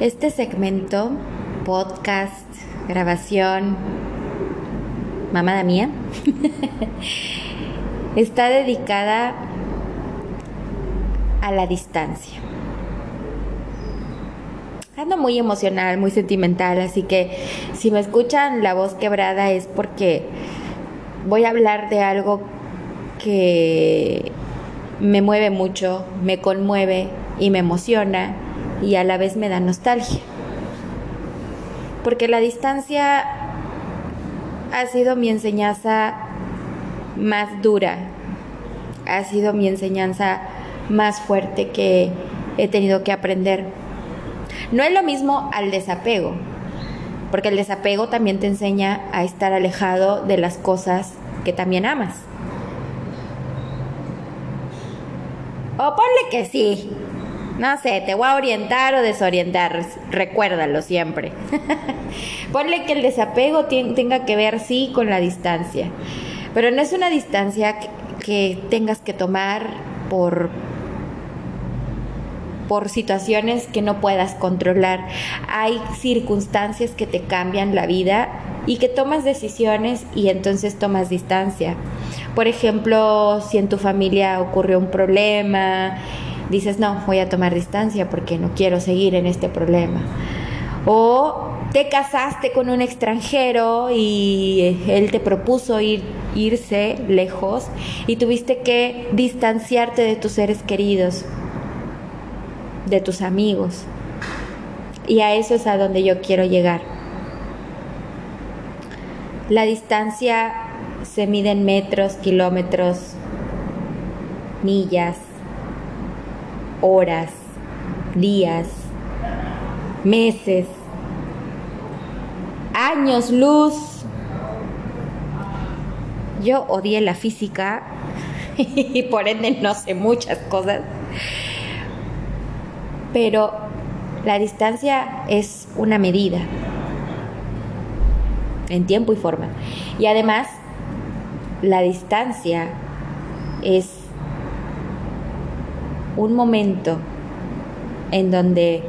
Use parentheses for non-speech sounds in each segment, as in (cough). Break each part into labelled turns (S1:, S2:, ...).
S1: Este segmento, podcast, grabación, mamada mía, (laughs) está dedicada a la distancia. Ando muy emocional, muy sentimental, así que si me escuchan la voz quebrada es porque voy a hablar de algo que me mueve mucho, me conmueve y me emociona y a la vez me da nostalgia. Porque la distancia ha sido mi enseñanza más dura, ha sido mi enseñanza más fuerte que he tenido que aprender no es lo mismo al desapego, porque el desapego también te enseña a estar alejado de las cosas que también amas. O ponle que sí. No sé, te voy a orientar o desorientar, recuérdalo siempre. (laughs) ponle que el desapego tenga que ver, sí, con la distancia, pero no es una distancia que tengas que tomar por por situaciones que no puedas controlar. Hay circunstancias que te cambian la vida y que tomas decisiones y entonces tomas distancia. Por ejemplo, si en tu familia ocurrió un problema, dices, no, voy a tomar distancia porque no quiero seguir en este problema. O te casaste con un extranjero y él te propuso ir, irse lejos y tuviste que distanciarte de tus seres queridos de tus amigos. Y a eso es a donde yo quiero llegar. La distancia se mide en metros, kilómetros, millas, horas, días, meses, años luz. Yo odié la física (laughs) y por ende no sé muchas cosas pero la distancia es una medida en tiempo y forma. Y además, la distancia es un momento en donde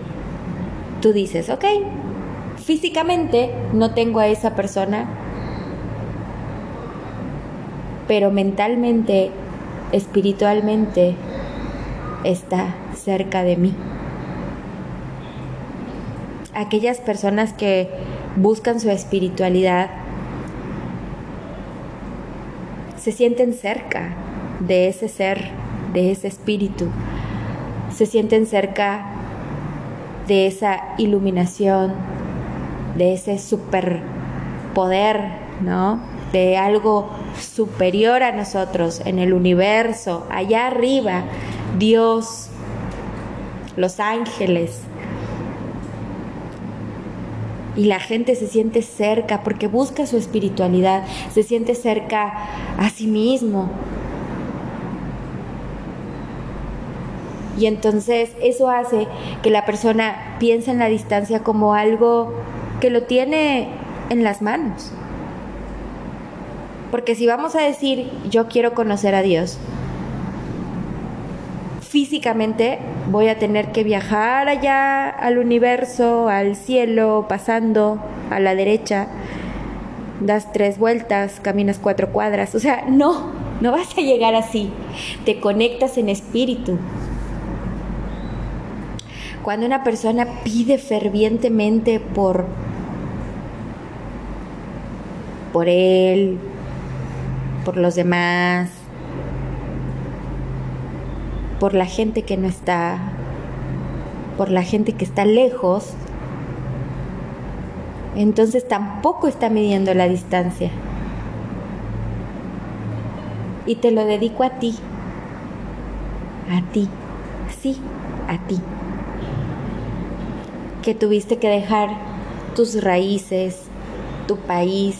S1: tú dices, ok, físicamente no tengo a esa persona, pero mentalmente, espiritualmente, está cerca de mí. Aquellas personas que buscan su espiritualidad se sienten cerca de ese ser, de ese espíritu, se sienten cerca de esa iluminación, de ese superpoder, ¿no? De algo superior a nosotros en el universo, allá arriba, Dios, los ángeles, y la gente se siente cerca porque busca su espiritualidad, se siente cerca a sí mismo. Y entonces eso hace que la persona piense en la distancia como algo que lo tiene en las manos. Porque si vamos a decir, yo quiero conocer a Dios, físicamente voy a tener que viajar allá al universo, al cielo, pasando a la derecha, das tres vueltas, caminas cuatro cuadras, o sea, no, no vas a llegar así, te conectas en espíritu. Cuando una persona pide fervientemente por por él, por los demás, por la gente que no está, por la gente que está lejos, entonces tampoco está midiendo la distancia. Y te lo dedico a ti, a ti, sí, a ti, que tuviste que dejar tus raíces, tu país,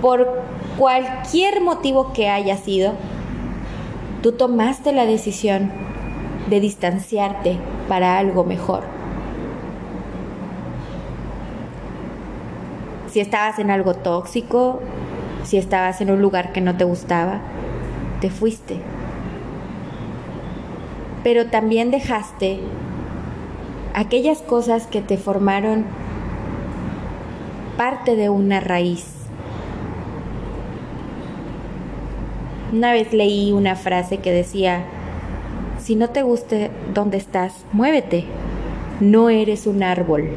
S1: por cualquier motivo que haya sido, Tú tomaste la decisión de distanciarte para algo mejor. Si estabas en algo tóxico, si estabas en un lugar que no te gustaba, te fuiste. Pero también dejaste aquellas cosas que te formaron parte de una raíz. Una vez leí una frase que decía, si no te guste donde estás, muévete, no eres un árbol.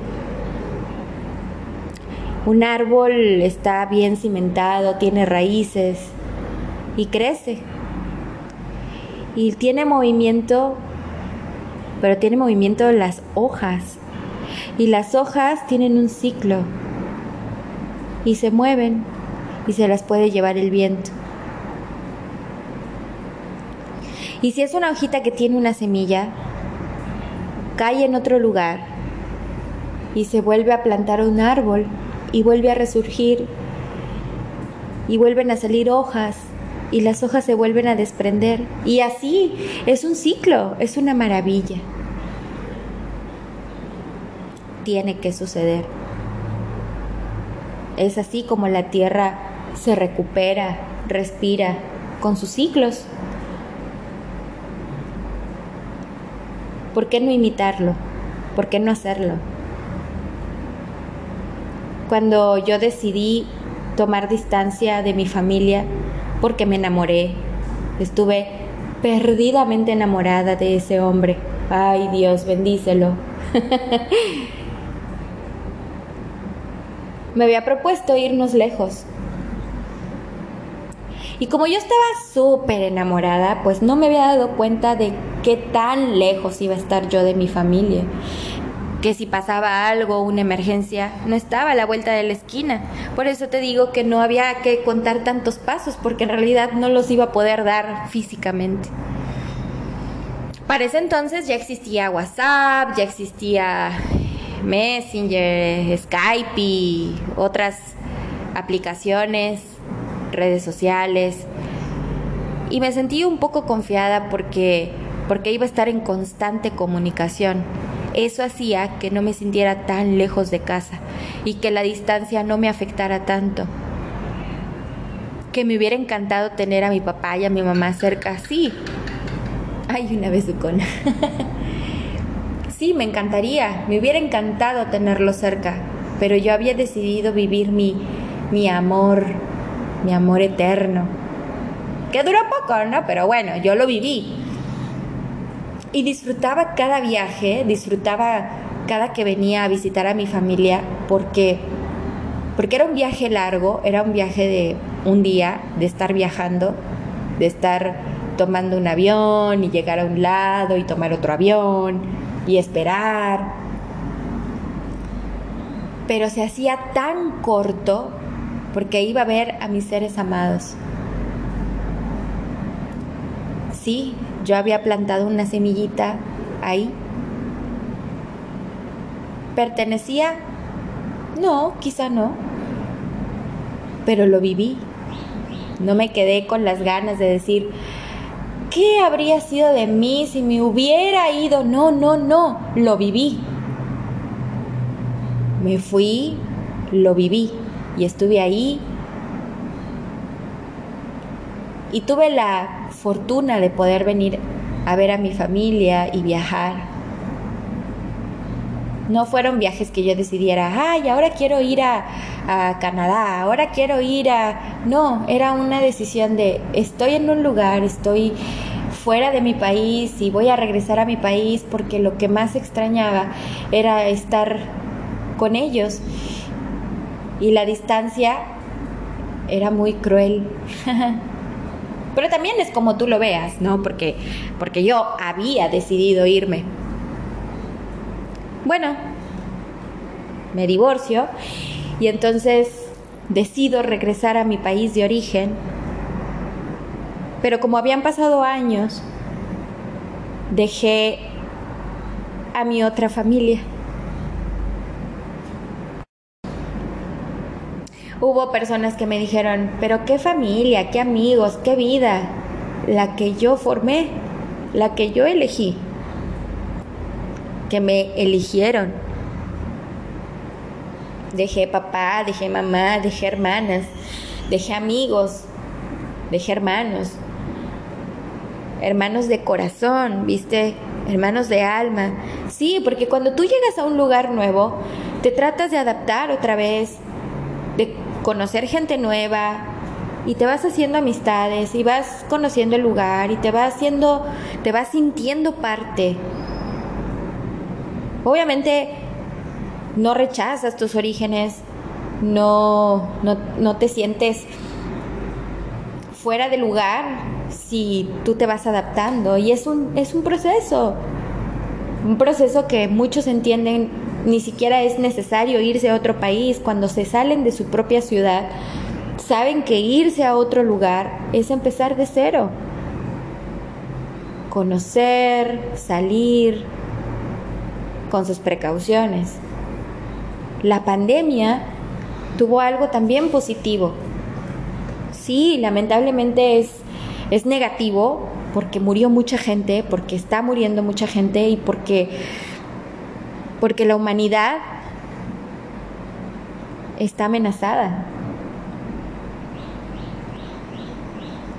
S1: Un árbol está bien cimentado, tiene raíces y crece. Y tiene movimiento pero tiene movimiento las hojas. Y las hojas tienen un ciclo. Y se mueven y se las puede llevar el viento. Y si es una hojita que tiene una semilla, cae en otro lugar y se vuelve a plantar un árbol y vuelve a resurgir y vuelven a salir hojas y las hojas se vuelven a desprender. Y así es un ciclo, es una maravilla. Tiene que suceder. Es así como la tierra se recupera, respira con sus ciclos. ¿Por qué no imitarlo? ¿Por qué no hacerlo? Cuando yo decidí tomar distancia de mi familia, porque me enamoré. Estuve perdidamente enamorada de ese hombre. Ay Dios, bendícelo. (laughs) me había propuesto irnos lejos. Y como yo estaba súper enamorada, pues no me había dado cuenta de qué tan lejos iba a estar yo de mi familia que si pasaba algo, una emergencia, no estaba a la vuelta de la esquina. Por eso te digo que no había que contar tantos pasos, porque en realidad no los iba a poder dar físicamente. Para ese entonces ya existía WhatsApp, ya existía Messenger, Skype y otras aplicaciones, redes sociales. Y me sentí un poco confiada porque, porque iba a estar en constante comunicación eso hacía que no me sintiera tan lejos de casa y que la distancia no me afectara tanto. Que me hubiera encantado tener a mi papá y a mi mamá cerca, sí. Ay, una besucona. (laughs) sí, me encantaría, me hubiera encantado tenerlo cerca, pero yo había decidido vivir mi, mi amor, mi amor eterno. Que duró poco, ¿no? Pero bueno, yo lo viví y disfrutaba cada viaje, disfrutaba cada que venía a visitar a mi familia porque porque era un viaje largo, era un viaje de un día, de estar viajando, de estar tomando un avión y llegar a un lado y tomar otro avión y esperar. Pero se hacía tan corto porque iba a ver a mis seres amados. Sí, yo había plantado una semillita ahí. ¿Pertenecía? No, quizá no. Pero lo viví. No me quedé con las ganas de decir, ¿qué habría sido de mí si me hubiera ido? No, no, no, lo viví. Me fui, lo viví y estuve ahí. Y tuve la fortuna de poder venir a ver a mi familia y viajar. No fueron viajes que yo decidiera, ay, ahora quiero ir a, a, Canadá, ahora quiero ir a... No, era una decisión de, estoy en un lugar, estoy fuera de mi país y voy a regresar a mi país porque lo que más extrañaba era estar con ellos. Y la distancia era muy cruel. (laughs) Pero también es como tú lo veas, ¿no? Porque, porque yo había decidido irme. Bueno, me divorcio y entonces decido regresar a mi país de origen. Pero como habían pasado años, dejé a mi otra familia. Hubo personas que me dijeron, pero qué familia, qué amigos, qué vida, la que yo formé, la que yo elegí, que me eligieron. Dejé papá, dejé mamá, dejé hermanas, dejé amigos, dejé hermanos, hermanos de corazón, viste, hermanos de alma. Sí, porque cuando tú llegas a un lugar nuevo, te tratas de adaptar otra vez, de conocer gente nueva y te vas haciendo amistades y vas conociendo el lugar y te vas haciendo, te vas sintiendo parte. Obviamente no rechazas tus orígenes, no, no, no te sientes fuera de lugar si tú te vas adaptando y es un, es un proceso, un proceso que muchos entienden ni siquiera es necesario irse a otro país cuando se salen de su propia ciudad saben que irse a otro lugar es empezar de cero. Conocer, salir, con sus precauciones. La pandemia tuvo algo también positivo. Sí, lamentablemente es, es negativo porque murió mucha gente, porque está muriendo mucha gente y porque, porque la humanidad está amenazada.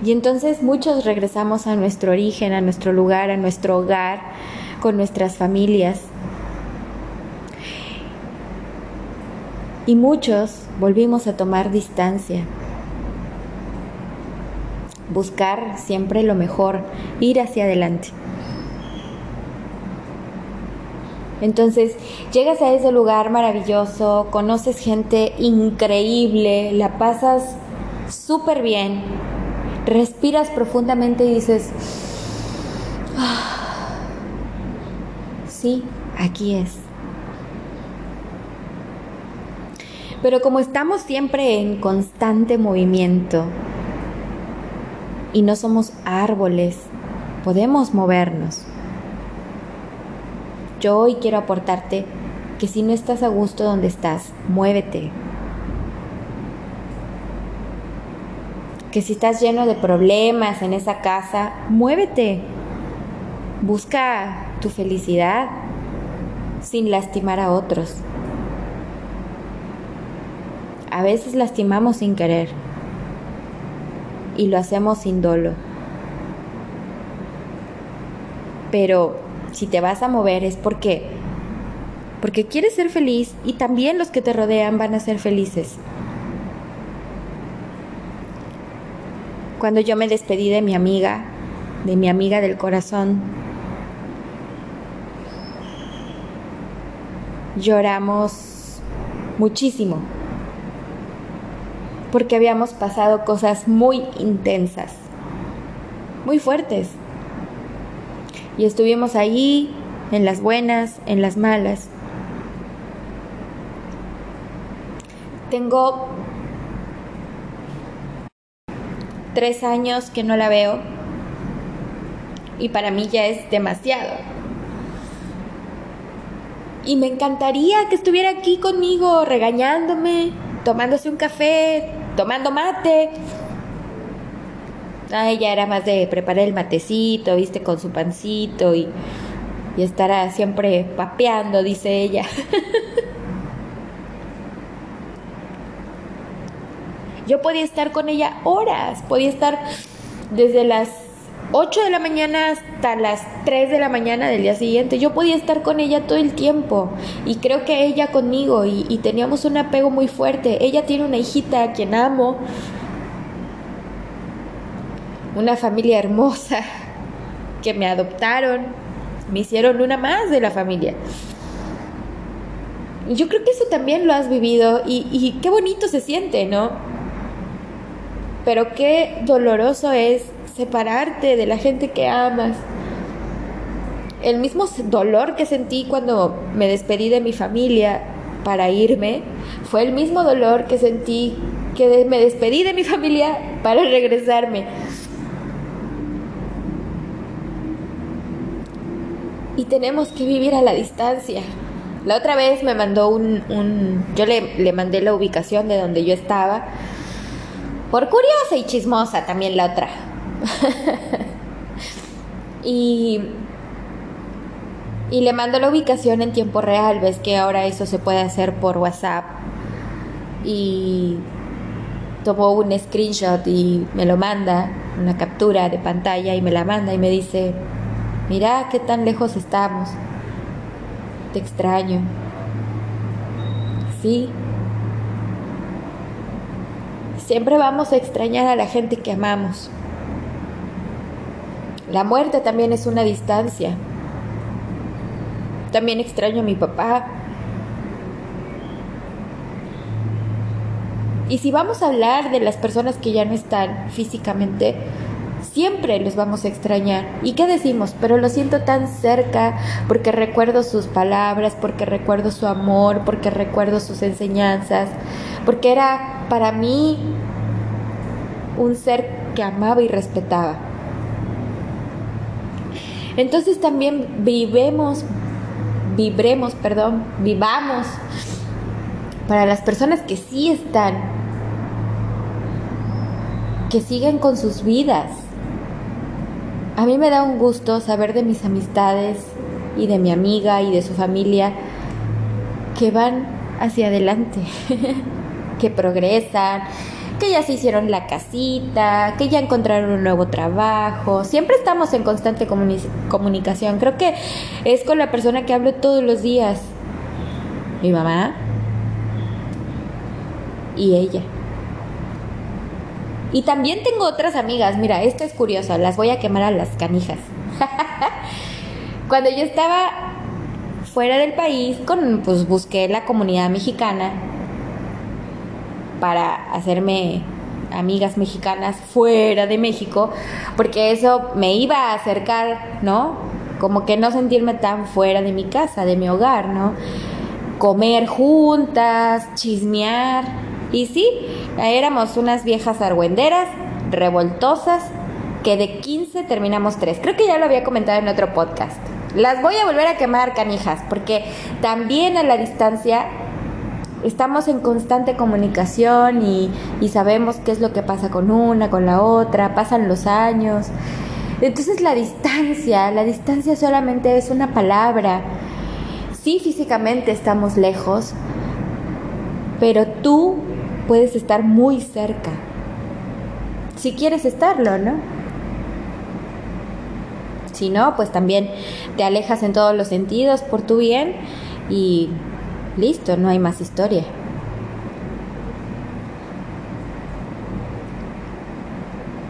S1: Y entonces muchos regresamos a nuestro origen, a nuestro lugar, a nuestro hogar, con nuestras familias. Y muchos volvimos a tomar distancia. Buscar siempre lo mejor, ir hacia adelante. Entonces llegas a ese lugar maravilloso, conoces gente increíble, la pasas súper bien, respiras profundamente y dices, ah, sí, aquí es. Pero como estamos siempre en constante movimiento y no somos árboles, podemos movernos. Yo hoy quiero aportarte que si no estás a gusto donde estás, muévete, que si estás lleno de problemas en esa casa, muévete. Busca tu felicidad sin lastimar a otros. A veces lastimamos sin querer y lo hacemos sin dolo. Pero si te vas a mover es porque porque quieres ser feliz y también los que te rodean van a ser felices. cuando yo me despedí de mi amiga, de mi amiga del corazón. Lloramos muchísimo porque habíamos pasado cosas muy intensas, muy fuertes. Y estuvimos ahí en las buenas, en las malas. Tengo tres años que no la veo y para mí ya es demasiado. Y me encantaría que estuviera aquí conmigo regañándome, tomándose un café, tomando mate. Ah, ella era más de preparar el matecito, viste, con su pancito y, y estará siempre papeando, dice ella. (laughs) Yo podía estar con ella horas, podía estar desde las 8 de la mañana hasta las 3 de la mañana del día siguiente. Yo podía estar con ella todo el tiempo y creo que ella conmigo y, teníamos un apego muy fuerte. Ella tiene una hijita a quien amo, una familia hermosa (laughs) que me adoptaron, me hicieron una más de la familia. Yo creo que eso también lo has vivido y qué bonito se siente, ¿no? Pero qué doloroso es separarte de la gente que amas. El mismo dolor que sentí cuando me despedí de mi familia para irme fue el mismo dolor que sentí que me despedí de mi familia para regresarme. Y tenemos que vivir a la distancia. La otra vez me mandó un... un yo le, le mandé la ubicación de donde yo estaba por curiosa y chismosa también la otra. (laughs) y, y le mando la ubicación en tiempo real. Ves que ahora eso se puede hacer por WhatsApp. Y tomó un screenshot y me lo manda, una captura de pantalla y me la manda y me dice, mira qué tan lejos estamos. te extraño. Sí. Siempre vamos a extrañar a la gente que amamos. La muerte también es una distancia. También extraño a mi papá. Y si vamos a hablar de las personas que ya no están físicamente, siempre los vamos a extrañar. ¿Y qué decimos? Pero lo siento tan cerca porque recuerdo sus palabras, porque recuerdo su amor, porque recuerdo sus enseñanzas, porque era para mí un ser que amaba y respetaba. Entonces también vivemos, vibremos, perdón, vivamos para las personas que sí están, que siguen con sus vidas. A mí me da un gusto saber de mis amistades y de mi amiga y de su familia que van hacia adelante, (laughs) que progresan, que ya se hicieron la casita, que ya encontraron un nuevo trabajo. Siempre estamos en constante comunicación. Creo que es con la persona que hablo todos los días. Mi mamá y ella. Y también tengo otras amigas. Mira, esto es curioso. Las voy a quemar a las canijas. (laughs) Cuando yo estaba fuera del país, con, pues busqué la comunidad mexicana para hacerme amigas mexicanas fuera de México, porque eso me iba a acercar, ¿no? Como que no sentirme tan fuera de mi casa, de mi hogar, ¿no? Comer juntas, chismear. Y sí, éramos unas viejas argüenderas, revoltosas, que de 15 terminamos 3. Creo que ya lo había comentado en otro podcast. Las voy a volver a quemar, canijas, porque también a la distancia estamos en constante comunicación y, sabemos qué es lo que pasa con una, con la otra, pasan los años. Entonces la distancia, la distancia solamente es una palabra. Sí, físicamente estamos lejos, pero tú puedes estar muy cerca. Si quieres estarlo, ¿no? Si no, pues también te alejas en todos los sentidos por tu bien y Listo, no hay más historia.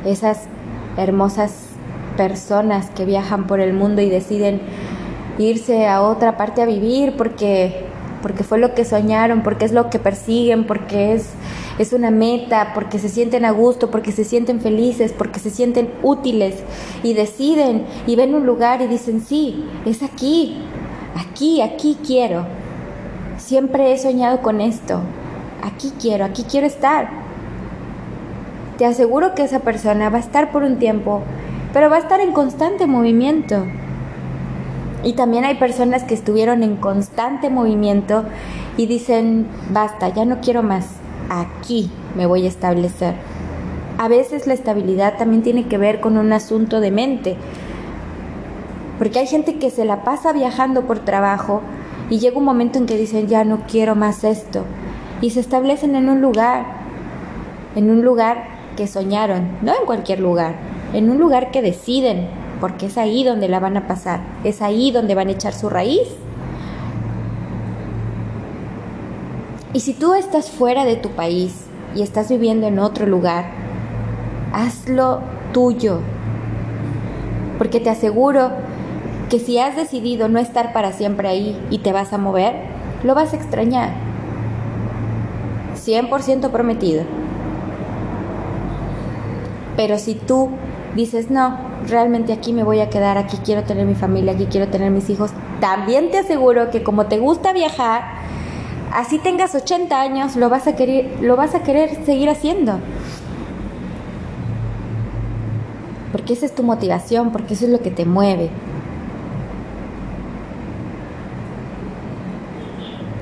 S1: Esas hermosas personas que viajan por el mundo y deciden irse a otra parte a vivir porque porque fue lo que soñaron, porque es lo que persiguen, porque es, es una meta, porque se sienten a gusto, porque se sienten felices, porque se sienten útiles y deciden y ven un lugar y dicen, sí, es aquí, aquí, aquí quiero. Siempre he soñado con esto. Aquí quiero, aquí quiero estar. Te aseguro que esa persona va a estar por un tiempo, pero va a estar en constante movimiento. Y también hay personas que estuvieron en constante movimiento y dicen, basta, ya no quiero más, aquí me voy a establecer. A veces la estabilidad también tiene que ver con un asunto de mente, porque hay gente que se la pasa viajando por trabajo y llega un momento en que dicen, ya no quiero más esto. Y se establecen en un lugar, en un lugar que soñaron, no en cualquier lugar, en un lugar que deciden, porque es ahí donde la van a pasar, es ahí donde van a echar su raíz. Y si tú estás fuera de tu país y estás viviendo en otro lugar, hazlo tuyo, porque te aseguro que si has decidido no estar para siempre ahí y te vas a mover, lo vas a extrañar. 100% prometido. Pero si tú dices, no, realmente aquí me voy a quedar, aquí quiero tener mi familia, aquí quiero tener mis hijos, también te aseguro que como te gusta viajar, así tengas 80 años, lo vas a querer, lo vas a querer seguir haciendo. Porque esa es tu motivación, porque eso es lo que te mueve.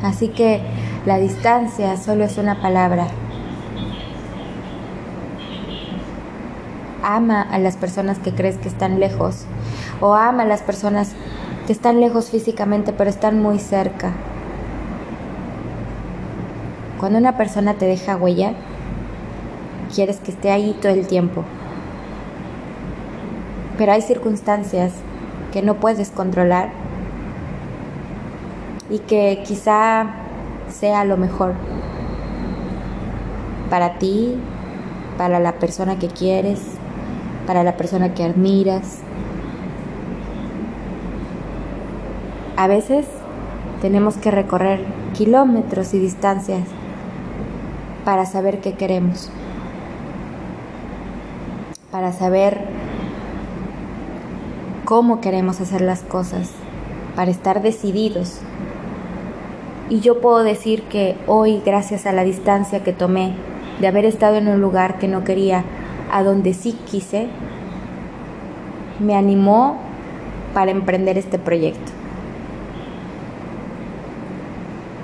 S1: Así que la distancia solo es una palabra. Ama a las personas que crees que están lejos o ama a las personas que están lejos físicamente pero están muy cerca. Cuando una persona te deja huella, quieres que esté ahí todo el tiempo. Pero hay circunstancias que no puedes controlar y que quizá sea lo mejor para ti, para la persona que quieres, para la persona que admiras. A veces tenemos que recorrer kilómetros y distancias para saber qué queremos, para saber cómo queremos hacer las cosas, para estar decididos. Y yo puedo decir que hoy, gracias a la distancia que tomé de haber estado en un lugar que no quería, a donde sí quise, me animó para emprender este proyecto.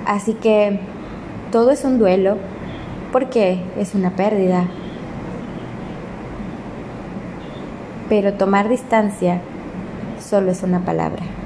S1: Así que todo es un duelo porque es una pérdida. Pero tomar distancia solo es una palabra.